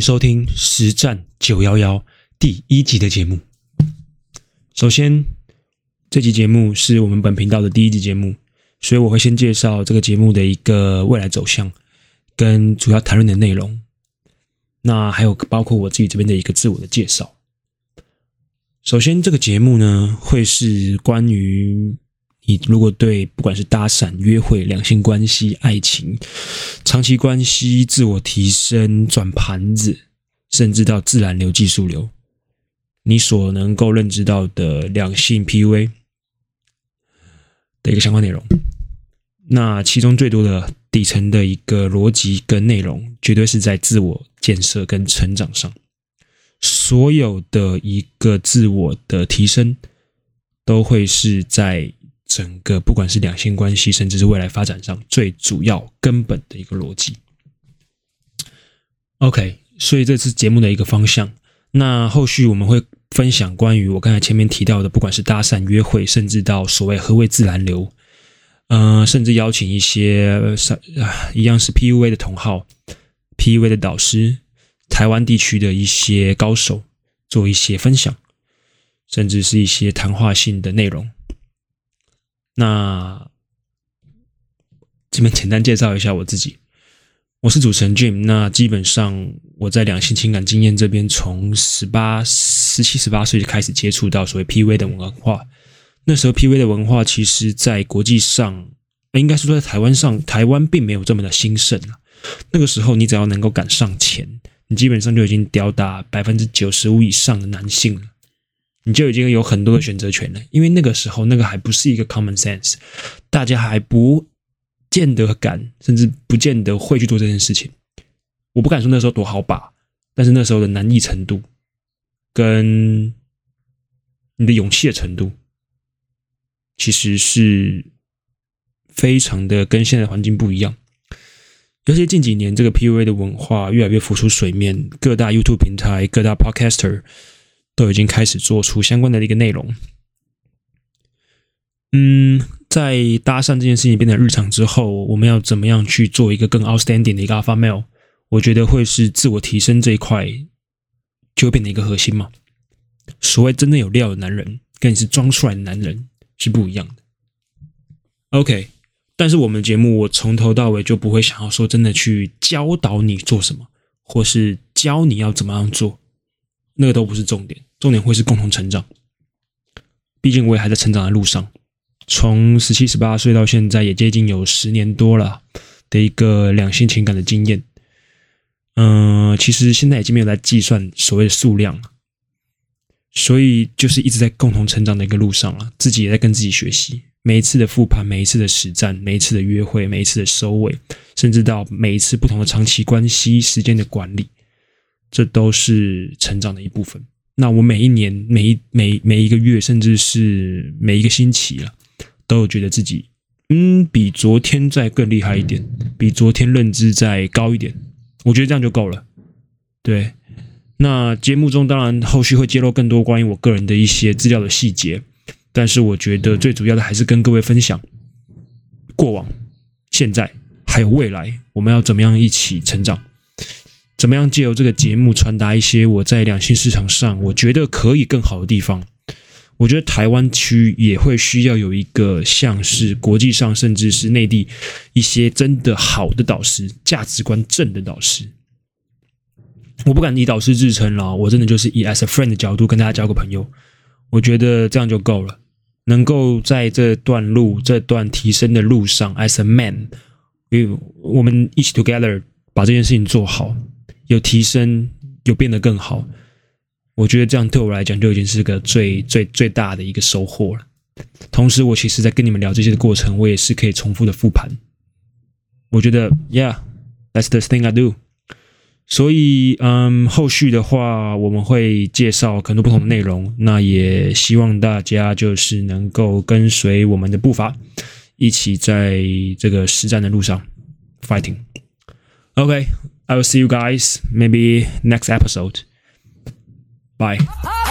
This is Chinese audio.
收听《实战九幺幺》第一集的节目。首先，这集节目是我们本频道的第一集节目，所以我会先介绍这个节目的一个未来走向跟主要谈论的内容。那还有包括我自己这边的一个自我的介绍。首先，这个节目呢，会是关于你如果对不管是搭讪、约会、两性关系、爱情、长期关系、自我提升、转盘子，甚至到自然流、技术流。你所能够认知到的两性 PUA 的一个相关内容，那其中最多的底层的一个逻辑跟内容，绝对是在自我建设跟成长上。所有的一个自我的提升，都会是在整个不管是两性关系，甚至是未来发展上最主要根本的一个逻辑。OK，所以这次节目的一个方向，那后续我们会。分享关于我刚才前面提到的，不管是搭讪、约会，甚至到所谓何谓自然流，嗯、呃，甚至邀请一些上一样是 PUA 的同好、PUA 的导师，台湾地区的一些高手做一些分享，甚至是一些谈话性的内容。那这边简单介绍一下我自己。我是主持人 Jim，那基本上我在两性情感经验这边，从十八、十七、十八岁就开始接触到所谓 PV 的文化。那时候 PV 的文化，其实在国际上，应该是说在台湾上，台湾并没有这么的兴盛了。那个时候，你只要能够赶上前，你基本上就已经吊打百分之九十五以上的男性了，你就已经有很多的选择权了。因为那个时候，那个还不是一个 common sense，大家还不。见得敢，甚至不见得会去做这件事情。我不敢说那时候多好把，但是那时候的难易程度，跟你的勇气的程度，其实是非常的跟现在环境不一样。尤其近几年，这个 PUA 的文化越来越浮出水面，各大 YouTube 平台、各大 Podcaster 都已经开始做出相关的一个内容。嗯。在搭讪这件事情变得日常之后，我们要怎么样去做一个更 outstanding 的一个 alpha male？我觉得会是自我提升这一块就会变成一个核心嘛。所谓真正有料的男人，跟你是装出来的男人是不一样的。OK，但是我们节目我从头到尾就不会想要说真的去教导你做什么，或是教你要怎么样做，那个都不是重点，重点会是共同成长。毕竟我也还在成长的路上。从十七十八岁到现在，也接近有十年多了的一个两性情感的经验。嗯、其实现在已经没有来计算所谓的数量了，所以就是一直在共同成长的一个路上了。自己也在跟自己学习，每一次的复盘，每一次的实战，每一次的约会，每一次的收尾，甚至到每一次不同的长期关系时间的管理，这都是成长的一部分。那我每一年、每一每每一个月，甚至是每一个星期了。都有觉得自己，嗯，比昨天再更厉害一点，比昨天认知再高一点，我觉得这样就够了。对，那节目中当然后续会揭露更多关于我个人的一些资料的细节，但是我觉得最主要的还是跟各位分享过往、现在还有未来，我们要怎么样一起成长，怎么样借由这个节目传达一些我在两性市场上我觉得可以更好的地方。我觉得台湾区也会需要有一个像是国际上甚至是内地一些真的好的导师，价值观正的导师。我不敢以导师自称了，我真的就是以 as a friend 的角度跟大家交个朋友。我觉得这样就够了，能够在这段路、这段提升的路上，as a man，因为我们一起 together 把这件事情做好，有提升，有变得更好。我觉得这样对我来讲就已经是个最最最大的一个收获了。同时，我其实，在跟你们聊这些的过程，我也是可以重复的复盘。我觉得，Yeah，that's the thing I do。所以，嗯，后续的话，我们会介绍很多不同的内容。那也希望大家就是能够跟随我们的步伐，一起在这个实战的路上 fighting。OK OK，I will see you guys maybe next episode. Bye. Oh, oh.